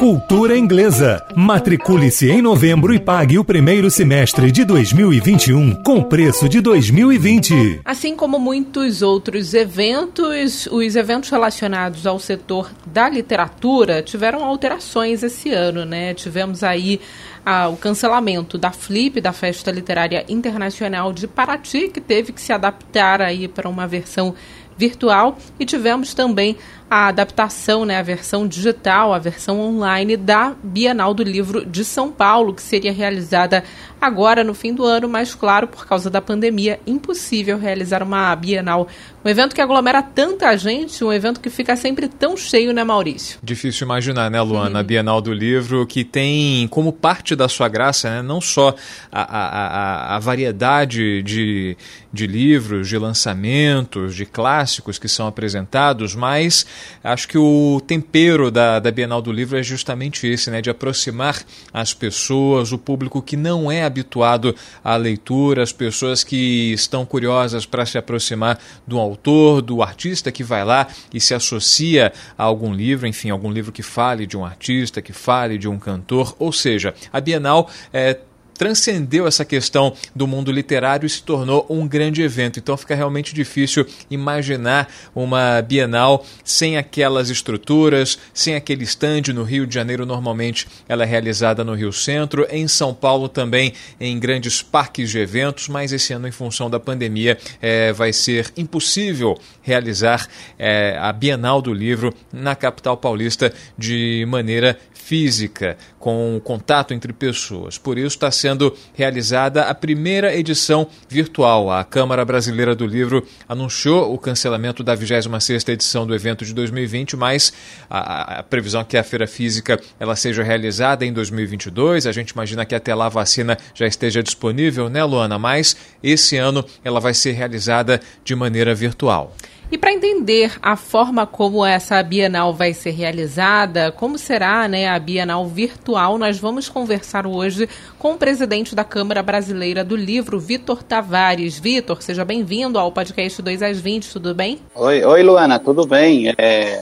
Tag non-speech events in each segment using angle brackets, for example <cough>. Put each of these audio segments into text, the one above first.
Cultura Inglesa. Matricule-se em novembro e pague o primeiro semestre de 2021 com preço de 2020. Assim como muitos outros eventos, os eventos relacionados ao setor da literatura tiveram alterações esse ano, né? Tivemos aí ah, o cancelamento da Flip, da Festa Literária Internacional de Paraty, que teve que se adaptar aí para uma versão virtual e tivemos também a adaptação, né, a versão digital, a versão online da Bienal do Livro de São Paulo, que seria realizada agora no fim do ano, mas claro, por causa da pandemia, impossível realizar uma Bienal, um evento que aglomera tanta gente, um evento que fica sempre tão cheio, né, Maurício? Difícil imaginar, né, Luana, a Bienal do Livro, que tem como parte da sua graça, né, não só a, a, a, variedade de, de livros, de lançamentos, de clássicos que são apresentados, mas Acho que o tempero da, da Bienal do Livro é justamente esse, né? De aproximar as pessoas, o público que não é habituado à leitura, as pessoas que estão curiosas para se aproximar do autor, do artista que vai lá e se associa a algum livro, enfim, algum livro que fale de um artista, que fale de um cantor. Ou seja, a Bienal é transcendeu essa questão do mundo literário e se tornou um grande evento. Então fica realmente difícil imaginar uma Bienal sem aquelas estruturas, sem aquele stand no Rio de Janeiro. Normalmente ela é realizada no Rio Centro, em São Paulo também em grandes parques de eventos, mas esse ano, em função da pandemia, é, vai ser impossível realizar é, a Bienal do Livro na capital paulista de maneira física, com contato entre pessoas. Por isso está sendo realizada a primeira edição virtual. A Câmara Brasileira do Livro anunciou o cancelamento da 26ª edição do evento de 2020, mas a, a previsão é que a feira física ela seja realizada em 2022. A gente imagina que até lá a vacina já esteja disponível, né, Luana? Mas esse ano ela vai ser realizada de maneira virtual. E para entender a forma como essa Bienal vai ser realizada, como será né, a Bienal virtual, nós vamos conversar hoje com o presidente da Câmara Brasileira do Livro, Vitor Tavares. Vitor, seja bem-vindo ao podcast 2 às 20, tudo bem? Oi, oi Luana, tudo bem? É,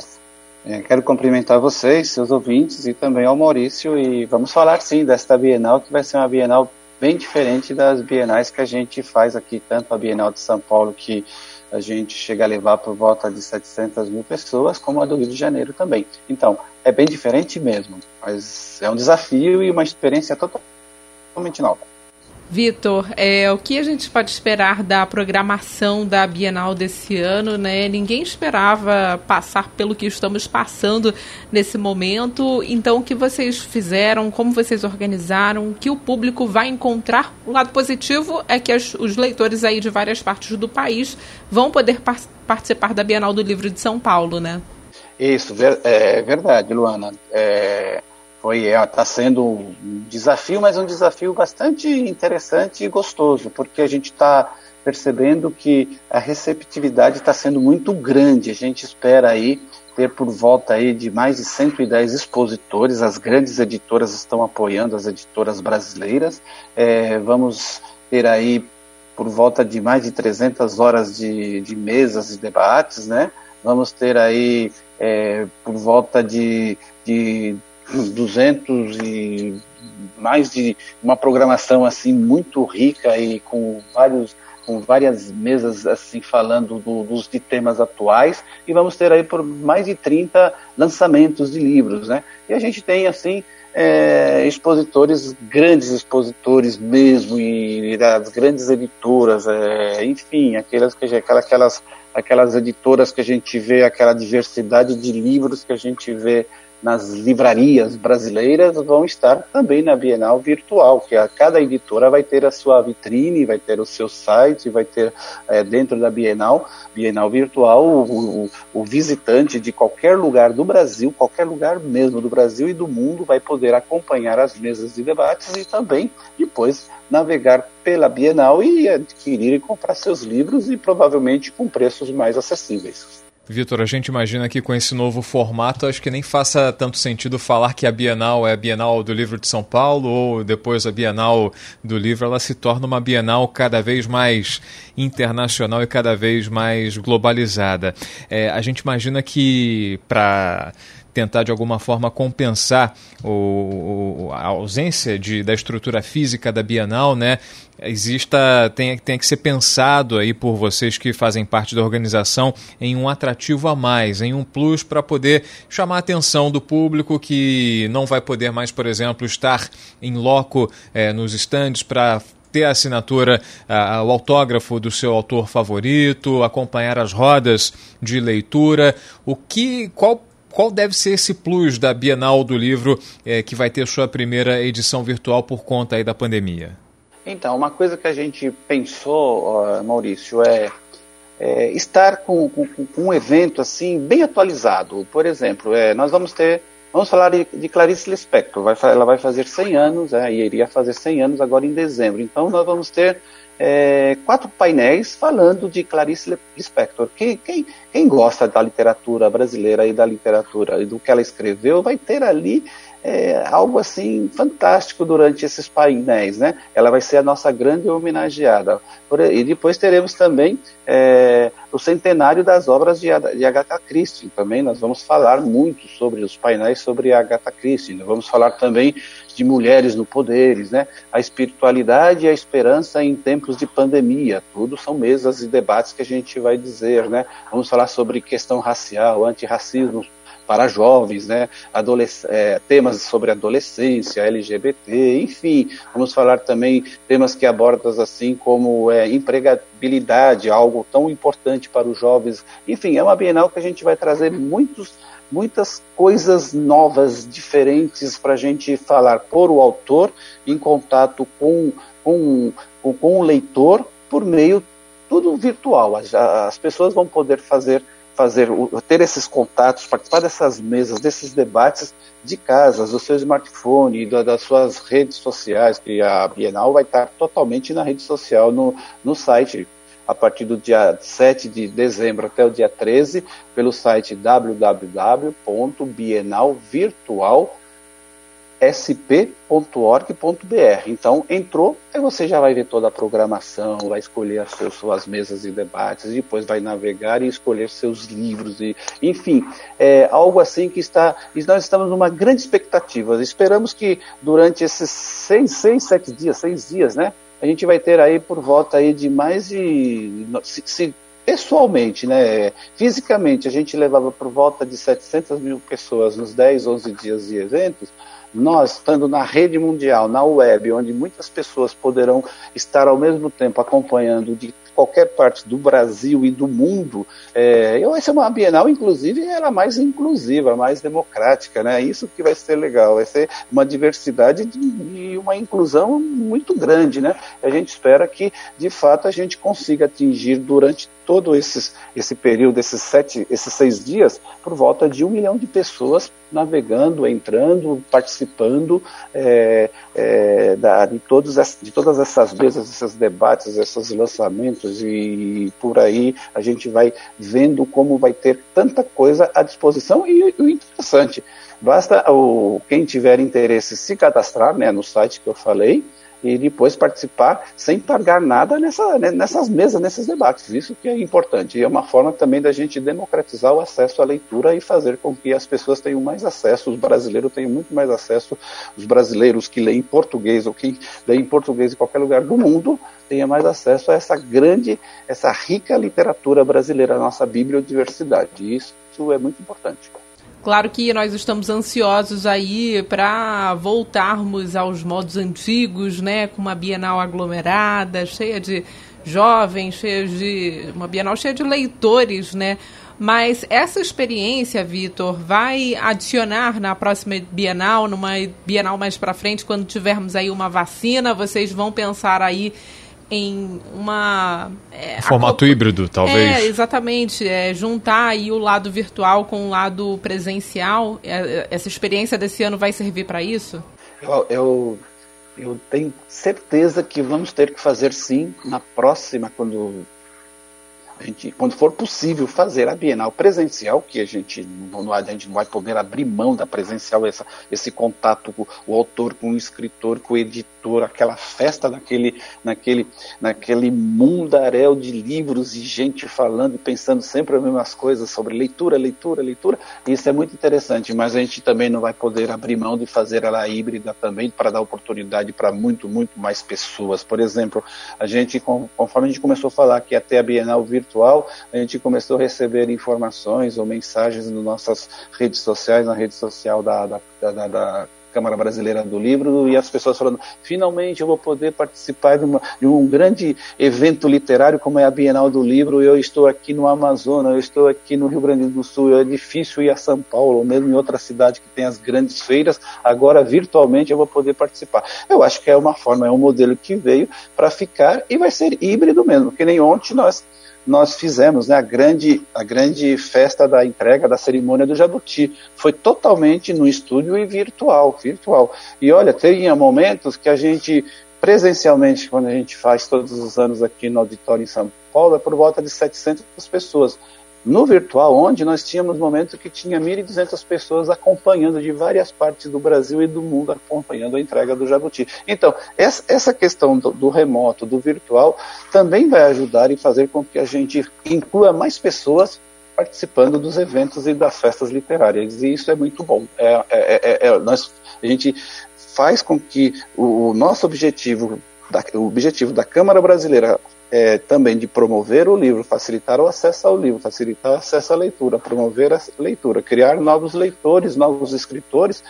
é, quero cumprimentar vocês, seus ouvintes e também ao Maurício e vamos falar sim desta Bienal, que vai ser uma Bienal bem diferente das bienais que a gente faz aqui, tanto a Bienal de São Paulo, que a gente chega a levar por volta de 700 mil pessoas, como a do Rio de Janeiro também. Então, é bem diferente mesmo, mas é um desafio e uma experiência totalmente nova. Vitor, é, o que a gente pode esperar da programação da Bienal desse ano? Né? Ninguém esperava passar pelo que estamos passando nesse momento. Então, o que vocês fizeram? Como vocês organizaram? O que o público vai encontrar? O lado positivo é que as, os leitores aí de várias partes do país vão poder par participar da Bienal do Livro de São Paulo, né? Isso, é verdade, Luana. É, foi está é, sendo um desafio, mas um desafio bastante interessante e gostoso, porque a gente está percebendo que a receptividade está sendo muito grande. A gente espera aí ter por volta aí de mais de 110 expositores. As grandes editoras estão apoiando as editoras brasileiras. É, vamos ter aí por volta de mais de 300 horas de, de mesas e debates, né? Vamos ter aí é, por volta de, de 200 e mais de uma programação assim muito rica e com vários com várias mesas assim falando do, dos de temas atuais e vamos ter aí por mais de 30 lançamentos de livros, né? E a gente tem assim é, expositores, grandes expositores mesmo e, das grandes editoras, é, enfim, aquelas que aquelas aquelas editoras que a gente vê, aquela diversidade de livros que a gente vê nas livrarias brasileiras vão estar também na Bienal Virtual, que a cada editora vai ter a sua vitrine, vai ter o seu site, vai ter é, dentro da Bienal, Bienal Virtual, o, o, o, visitante de qualquer lugar do Brasil, qualquer lugar mesmo do Brasil e do mundo, vai poder acompanhar as mesas de debates e também depois navegar pela Bienal e adquirir e comprar seus livros e provavelmente com preços mais acessíveis. Vitor, a gente imagina que com esse novo formato, acho que nem faça tanto sentido falar que a Bienal é a Bienal do Livro de São Paulo ou depois a Bienal do Livro, ela se torna uma Bienal cada vez mais internacional e cada vez mais globalizada. É, a gente imagina que para tentar de alguma forma compensar o, a ausência de, da estrutura física da Bienal, né? Exista, tem, tem que ser pensado aí por vocês que fazem parte da organização em um atrativo a mais, em um plus para poder chamar a atenção do público que não vai poder mais, por exemplo, estar em loco é, nos estandes para ter a assinatura, uh, o autógrafo do seu autor favorito, acompanhar as rodas de leitura. O que, qual qual deve ser esse plus da Bienal do Livro é, que vai ter sua primeira edição virtual por conta aí da pandemia? Então, uma coisa que a gente pensou, Maurício, é, é estar com, com, com, um evento assim bem atualizado. Por exemplo, é, nós vamos ter, vamos falar de, de Clarice Lispector, vai, ela vai fazer 100 anos, é, e iria fazer 100 anos agora em dezembro. Então, nós vamos ter é, quatro painéis falando de Clarice Lispector. Quem, quem, quem, gosta da literatura brasileira e da literatura e do que ela escreveu vai ter ali é, algo assim fantástico durante esses painéis, né? Ela vai ser a nossa grande homenageada. E depois teremos também é, o centenário das obras de, de Agatha Christie. Também nós vamos falar muito sobre os painéis sobre Agatha Christie. Nós vamos falar também de mulheres no poderes, né? A espiritualidade e a esperança em tempos de pandemia. Tudo são mesas e debates que a gente vai dizer, né? Vamos falar sobre questão racial, antirracismo, para jovens, né? É, temas sobre adolescência, LGBT, enfim. Vamos falar também temas que abordam assim como é, empregabilidade, algo tão importante para os jovens. Enfim, é uma Bienal que a gente vai trazer muitos muitas coisas novas, diferentes para a gente falar por o autor em contato com, com, com, com o leitor por meio tudo virtual. As, as pessoas vão poder fazer fazer, ter esses contatos, participar dessas mesas, desses debates de casa, do seu smartphone, das suas redes sociais, que a Bienal vai estar totalmente na rede social, no, no site, a partir do dia 7 de dezembro até o dia 13, pelo site www.bienalvirtual.com sp.org.br. Então, entrou, aí você já vai ver toda a programação, vai escolher as suas mesas de debates, depois vai navegar e escolher seus livros, e, enfim, é algo assim que está. Nós estamos numa grande expectativa. Esperamos que durante esses seis, seis, sete dias, seis dias, né? A gente vai ter aí por volta aí de mais de. Se, se, pessoalmente, né, fisicamente, a gente levava por volta de 700 mil pessoas nos 10, 11 dias de eventos, nós, estando na rede mundial, na web, onde muitas pessoas poderão estar ao mesmo tempo acompanhando de qualquer parte do Brasil e do mundo, é, vai ser uma Bienal, inclusive, ela mais inclusiva, mais democrática, né? Isso que vai ser legal, vai ser uma diversidade e uma inclusão muito grande, né? A gente espera que, de fato, a gente consiga atingir durante todo esses, esse período, esses sete, esses seis dias, por volta de um milhão de pessoas navegando, entrando, participando é, é, da, de, todos, de todas essas mesas, esses debates, esses lançamentos e por aí a gente vai vendo como vai ter tanta coisa à disposição e o interessante, basta o, quem tiver interesse se cadastrar né, no site que eu falei, e depois participar sem pagar nada nessa, né, nessas mesas, nesses debates. Isso que é importante. E é uma forma também da gente democratizar o acesso à leitura e fazer com que as pessoas tenham mais acesso, os brasileiros tenham muito mais acesso, os brasileiros que leem português ou que leem português em qualquer lugar do mundo, tenham mais acesso a essa grande, essa rica literatura brasileira, a nossa bibliodiversidade. E isso é muito importante. Claro que nós estamos ansiosos aí para voltarmos aos modos antigos, né, com uma Bienal aglomerada, cheia de jovens, cheia de uma Bienal cheia de leitores, né? Mas essa experiência, Vitor, vai adicionar na próxima Bienal, numa Bienal mais para frente, quando tivermos aí uma vacina, vocês vão pensar aí em uma é, formato a... híbrido talvez. É exatamente é, juntar aí o lado virtual com o lado presencial. É, essa experiência desse ano vai servir para isso? Eu, eu, eu tenho certeza que vamos ter que fazer sim na próxima quando a gente, quando for possível fazer a Bienal presencial, que a gente não, a gente não vai poder abrir mão da presencial, essa, esse contato com o autor, com o escritor, com o editor, aquela festa naquele, naquele, naquele mundaréu de livros e gente falando e pensando sempre as mesmas coisas sobre leitura, leitura, leitura. Isso é muito interessante, mas a gente também não vai poder abrir mão de fazer ela híbrida também para dar oportunidade para muito, muito mais pessoas. Por exemplo, a gente, conforme a gente começou a falar que até a Bienal virtual, a gente começou a receber informações ou mensagens nas nossas redes sociais, na rede social da, da, da, da Câmara Brasileira do Livro e as pessoas falando: finalmente eu vou poder participar de, uma, de, um grande evento literário como é a Bienal do Livro. Eu estou aqui no Amazonas, eu estou aqui no Rio Grande do Sul. É difícil ir a São Paulo, ou mesmo em outra cidade que tem as grandes feiras. Agora, virtualmente, eu vou poder participar. Eu acho que é uma forma, é um modelo que veio para ficar e vai ser híbrido mesmo, que nem ontem nós nós fizemos né, a, grande, a grande festa da entrega da cerimônia do Jabuti. Foi totalmente no estúdio e virtual, virtual. E olha, tinha momentos que a gente, presencialmente, quando a gente faz todos os anos aqui no auditório em São Paulo, é por volta de 700 pessoas no virtual, onde nós tínhamos momentos que tinha 1.200 pessoas acompanhando de várias partes do Brasil e do mundo, acompanhando a entrega do Jabuti. Então, essa questão do, remoto, do virtual, também vai ajudar em fazer com que a gente inclua mais pessoas participando dos eventos e das festas literárias. E isso é muito bom. É, é, é, é nós, a gente faz com que o, nosso objetivo, o objetivo da Câmara Brasileira é, também de promover o livro, facilitar o acesso ao livro, facilitar o acesso à leitura, promover a leitura, criar novos leitores, novos escritores,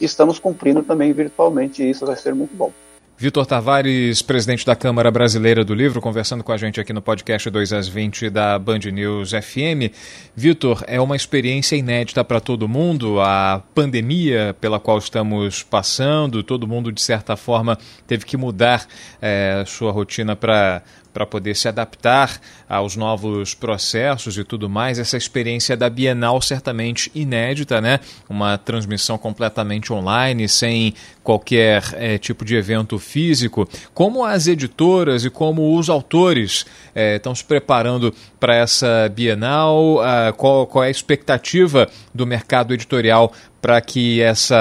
estamos cumprindo também virtualmente e isso vai ser muito bom. Vitor Tavares, presidente da Câmara Brasileira do Livro, conversando com a gente aqui no podcast 2 às 20 da Band News FM. Vitor, é uma experiência inédita para todo mundo, a pandemia pela qual estamos passando, todo mundo, de certa forma, teve que mudar é, sua rotina para para poder se adaptar aos novos processos e tudo mais. Essa experiência da Bienal certamente inédita, né? Uma transmissão completamente online, sem qualquer é, tipo de evento físico. Como as editoras e como os autores é, estão se preparando para essa Bienal? Ah, qual, qual é a expectativa do mercado editorial para que essa,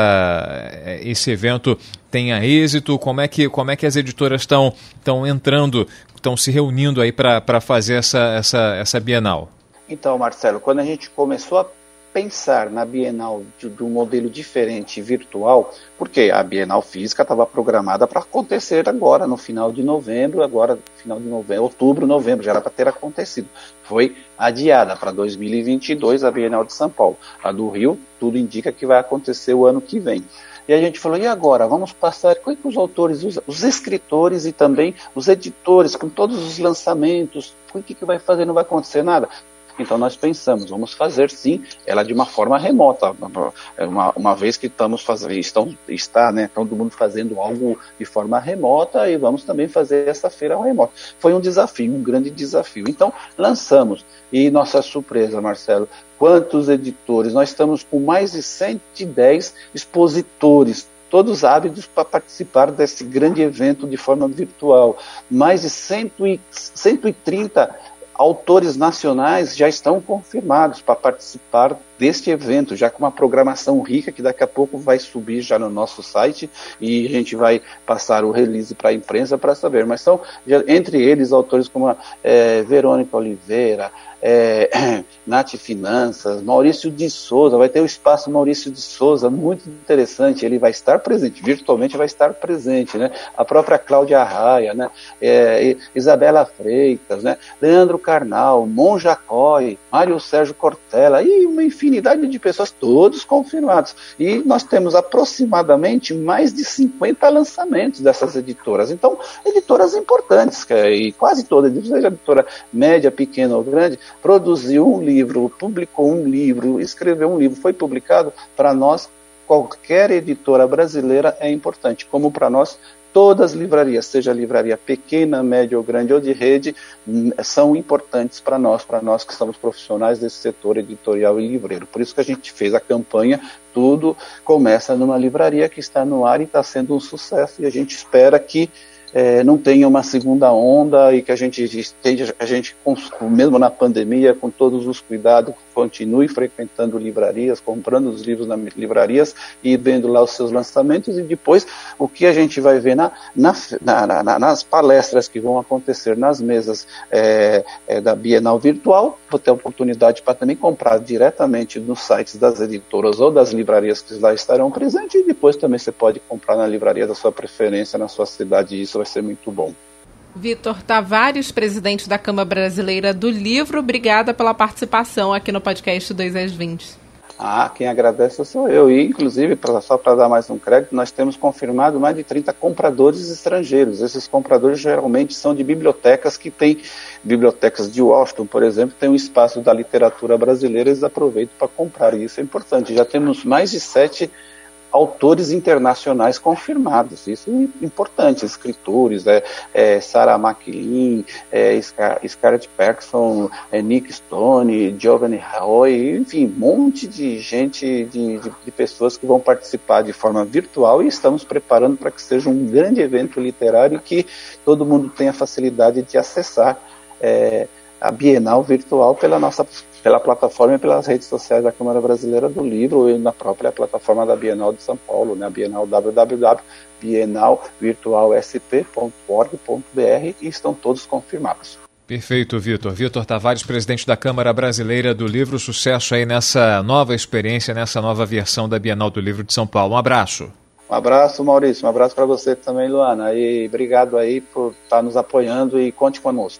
eh, esse evento tenha êxito? Como é que, como é que as editoras estão entrando estão se reunindo aí para fazer essa, essa, essa Bienal? Então, Marcelo, quando a gente começou a pensar na Bienal de, de um modelo diferente virtual, porque a Bienal física estava programada para acontecer agora, no final de novembro, agora, final de novembro, outubro, novembro, já era para ter acontecido. Foi adiada para 2022 a Bienal de São Paulo. A do Rio, tudo indica que vai acontecer o ano que vem. E a gente falou, e agora? Vamos passar, como é que os autores, os, os escritores e também os editores, com todos os lançamentos, o que, que vai fazer? Não vai acontecer nada? Então nós pensamos, vamos fazer sim, ela de uma forma remota, uma, uma vez que estamos fazendo, estão, está, né, todo mundo fazendo algo de forma remota e vamos também fazer essa feira remota. Foi um desafio, um grande desafio. Então lançamos e nossa surpresa, Marcelo, quantos editores? Nós estamos com mais de 110 expositores todos ávidos para participar desse grande evento de forma virtual. Mais de 130 autores nacionais já estão confirmados para participar deste evento, já com uma programação rica que daqui a pouco vai subir já no nosso site e a gente vai passar o release para a imprensa para saber. Mas são, entre eles, autores como a, é, Verônica Oliveira, é, <clears throat> Nath Finanças, Maurício de Souza, vai ter o espaço Maurício de Souza, muito interessante, ele vai estar presente, virtualmente vai estar presente, né? A própria Cláudia Raia, né? É, Isabela Freitas, né? Leandro Carnal, Monja Coy, Mário Sérgio Cortella e uma infinidade de pessoas, todos confirmados. E nós temos aproximadamente mais de 50 lançamentos dessas editoras. Então, editoras importantes, e quase todas, seja editora média, pequena ou grande, produziu um livro, publicou um livro, escreveu um livro, foi publicado, para nós, qualquer editora brasileira é importante, como para nós todas as livrarias, seja livraria pequena, média ou grande ou de rede, são importantes para nós, para nós que somos profissionais desse setor editorial e livreiro. Por isso que a gente fez a campanha, tudo começa numa livraria que está no ar e está sendo um sucesso e a gente espera que é, não tenha uma segunda onda e que a gente esteja, a gente, mesmo na pandemia, com todos os cuidados, continue frequentando livrarias, comprando os livros nas livrarias e vendo lá os seus lançamentos e depois o que a gente vai ver na, na, na, na nas palestras que vão acontecer nas mesas é, é, da Bienal Virtual, vou ter a oportunidade para também comprar diretamente nos sites das editoras ou das livrarias que lá estarão presentes e depois também você pode comprar na livraria da sua preferência, na sua cidade, e isso vai ser muito bom. Vitor Tavares, presidente da Câmara Brasileira do Livro, obrigada pela participação aqui no podcast 2 às 20. Ah, quem agradece sou eu. E, inclusive, pra, só para dar mais um crédito, nós temos confirmado mais de 30 compradores estrangeiros. Esses compradores geralmente são de bibliotecas que têm, bibliotecas de Washington, por exemplo, tem um espaço da literatura brasileira, eles aproveitam para comprar. E isso é importante. Já temos mais de sete autores internacionais confirmados. Isso é importante, escritores, é, é Sarah McLean, é, Scarlett Paxson, é, Nick Stone, Giovanni Roy, enfim, um monte de gente, de, de, de, pessoas que vão participar de forma virtual e estamos preparando para que seja um grande evento literário que todo mundo tenha facilidade de acessar é, a Bienal virtual pela nossa pela plataforma e pelas redes sociais da Câmara Brasileira do Livro e na própria plataforma da Bienal de São Paulo, né? Bienal www.bienalvirtualsp.org.br e estão todos confirmados. Perfeito, Vitor. Vitor Tavares, presidente da Câmara Brasileira do Livro. Sucesso aí nessa nova experiência, nessa nova versão da Bienal do Livro de São Paulo. Um abraço. Um abraço, Maurício. Um abraço para você também, Luana. E obrigado aí por estar nos apoiando e conte conosco.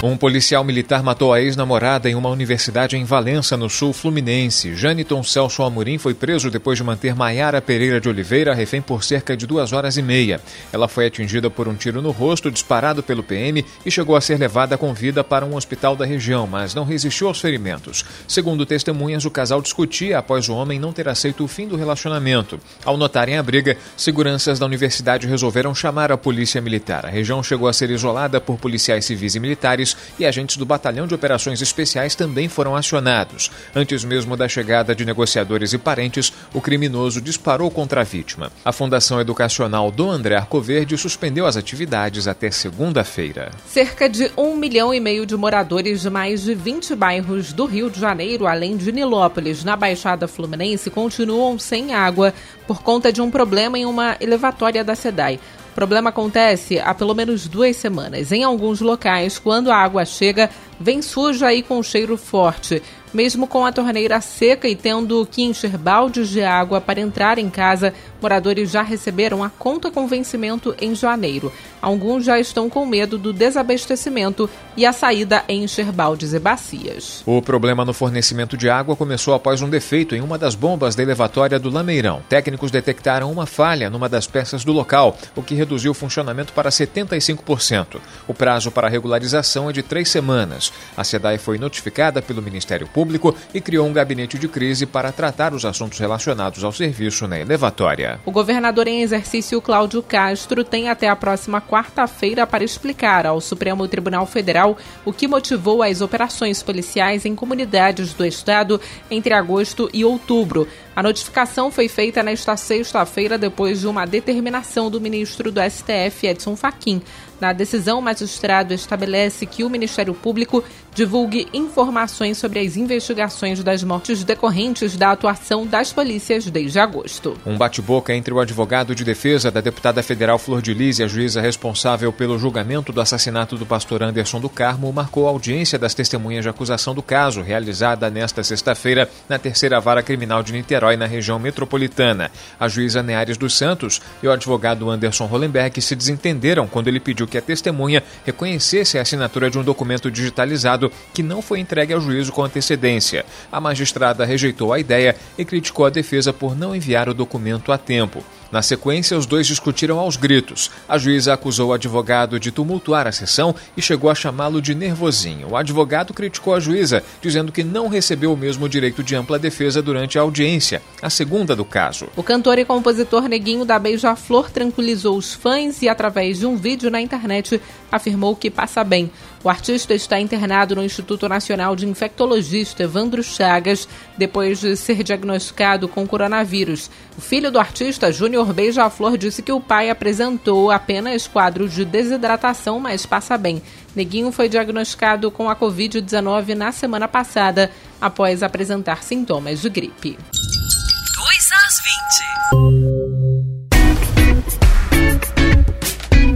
Um policial militar matou a ex-namorada em uma universidade em Valença, no sul fluminense. Janiton Celso Amorim foi preso depois de manter Maiara Pereira de Oliveira refém por cerca de duas horas e meia. Ela foi atingida por um tiro no rosto disparado pelo PM e chegou a ser levada com vida para um hospital da região, mas não resistiu aos ferimentos. Segundo testemunhas, o casal discutia após o homem não ter aceito o fim do relacionamento. Ao notarem a briga, seguranças da universidade resolveram chamar a polícia militar. A região chegou a ser isolada por policiais civis e militares e agentes do Batalhão de Operações Especiais também foram acionados. Antes mesmo da chegada de negociadores e parentes, o criminoso disparou contra a vítima. A Fundação Educacional do André Arcoverde suspendeu as atividades até segunda-feira. Cerca de um milhão e meio de moradores de mais de 20 bairros do Rio de Janeiro, além de Nilópolis, na Baixada Fluminense, continuam sem água por conta de um problema em uma elevatória da SEDAI problema acontece há pelo menos duas semanas. Em alguns locais, quando a água chega, vem suja e com cheiro forte. Mesmo com a torneira seca e tendo que encher baldes de água para entrar em casa, moradores já receberam a conta com vencimento em janeiro. Alguns já estão com medo do desabastecimento e a saída em encher baldes e bacias. O problema no fornecimento de água começou após um defeito em uma das bombas da elevatória do Lameirão. Técnicos detectaram uma falha numa das peças do local, o que reduziu o funcionamento para 75%. O prazo para regularização é de três semanas. A SEDAI foi notificada pelo Ministério Público e criou um gabinete de crise para tratar os assuntos relacionados ao serviço na elevatória. O governador em exercício Cláudio Castro tem até a próxima quarta-feira para explicar ao Supremo Tribunal Federal o que motivou as operações policiais em comunidades do estado entre agosto e outubro. A notificação foi feita nesta sexta-feira depois de uma determinação do ministro do STF, Edson Fachin. Na decisão, o magistrado estabelece que o Ministério Público divulgue informações sobre as investigações das mortes decorrentes da atuação das polícias desde agosto. Um bate-boca entre o advogado de defesa da deputada federal Flor de Lis e a juíza responsável pelo julgamento do assassinato do pastor Anderson do Carmo marcou a audiência das testemunhas de acusação do caso, realizada nesta sexta-feira na terceira vara criminal de Niterói, na região metropolitana. A juíza Neares dos Santos e o advogado Anderson Hollenberg se desentenderam quando ele pediu que a testemunha reconhecesse a assinatura de um documento digitalizado que não foi entregue ao juízo com antecedência. A magistrada rejeitou a ideia e criticou a defesa por não enviar o documento a tempo. Na sequência, os dois discutiram aos gritos. A juíza acusou o advogado de tumultuar a sessão e chegou a chamá-lo de nervosinho. O advogado criticou a juíza, dizendo que não recebeu o mesmo direito de ampla defesa durante a audiência, a segunda do caso. O cantor e compositor Neguinho da Beija-Flor tranquilizou os fãs e, através de um vídeo na internet, afirmou que passa bem. O artista está internado no Instituto Nacional de Infectologista Evandro Chagas depois de ser diagnosticado com coronavírus. O filho do artista, Júnior Beija-Flor, disse que o pai apresentou apenas quadro de desidratação, mas passa bem. Neguinho foi diagnosticado com a Covid-19 na semana passada, após apresentar sintomas de gripe. 2 às 20.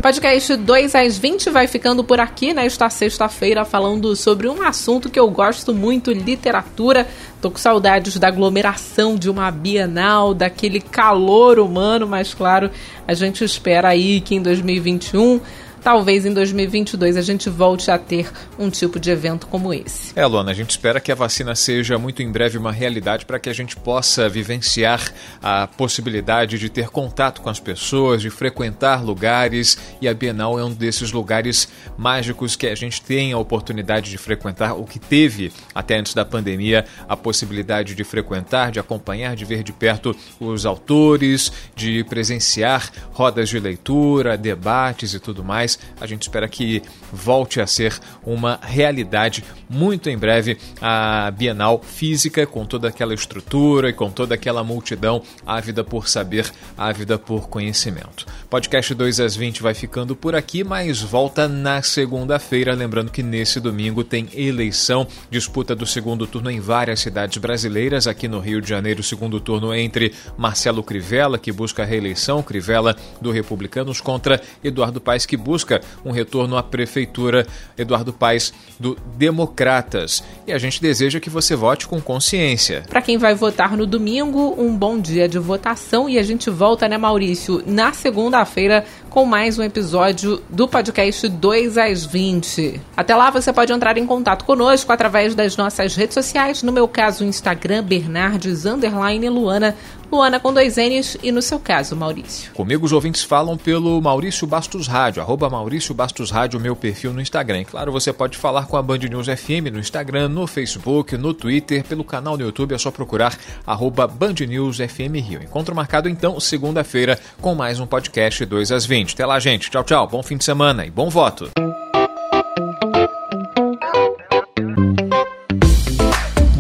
Podcast 2 às 20 vai ficando por aqui nesta sexta-feira falando sobre um assunto que eu gosto muito, literatura. Tô com saudades da aglomeração de uma Bienal, daquele calor humano, mas claro, a gente espera aí que em 2021 talvez em 2022 a gente volte a ter um tipo de evento como esse. É, Lona, a gente espera que a vacina seja muito em breve uma realidade para que a gente possa vivenciar a possibilidade de ter contato com as pessoas, de frequentar lugares e a Bienal é um desses lugares mágicos que a gente tem a oportunidade de frequentar, o que teve até antes da pandemia a possibilidade de frequentar, de acompanhar, de ver de perto os autores, de presenciar rodas de leitura, debates e tudo mais a gente espera que volte a ser uma realidade muito em breve a Bienal física, com toda aquela estrutura e com toda aquela multidão ávida por saber, ávida por conhecimento. Podcast 2 às 20 vai ficando por aqui, mas volta na segunda-feira. Lembrando que nesse domingo tem eleição, disputa do segundo turno em várias cidades brasileiras. Aqui no Rio de Janeiro, segundo turno entre Marcelo Crivella, que busca a reeleição, Crivella do Republicanos, contra Eduardo Paes, que busca busca um retorno à prefeitura Eduardo Paes do Democratas. E a gente deseja que você vote com consciência. Para quem vai votar no domingo, um bom dia de votação e a gente volta, né, Maurício, na segunda-feira com mais um episódio do podcast 2 às 20. Até lá você pode entrar em contato conosco através das nossas redes sociais, no meu caso, Instagram, Bernardes, underline Luana, Luana com dois N's e no seu caso, Maurício. Comigo os ouvintes falam pelo Maurício Bastos Rádio, arroba Maurício Bastos Rádio, meu perfil no Instagram. E claro, você pode falar com a Band News FM no Instagram, no Facebook, no Twitter, pelo canal no YouTube, é só procurar arroba Band News FM Rio. Encontro marcado então segunda-feira com mais um podcast 2 às 20. Até lá, gente. Tchau, tchau. Bom fim de semana e bom voto.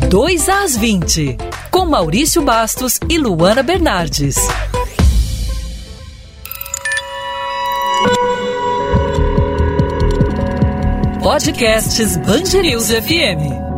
Dois às 20 com Maurício Bastos e Luana Bernardes. Podcasts News FM.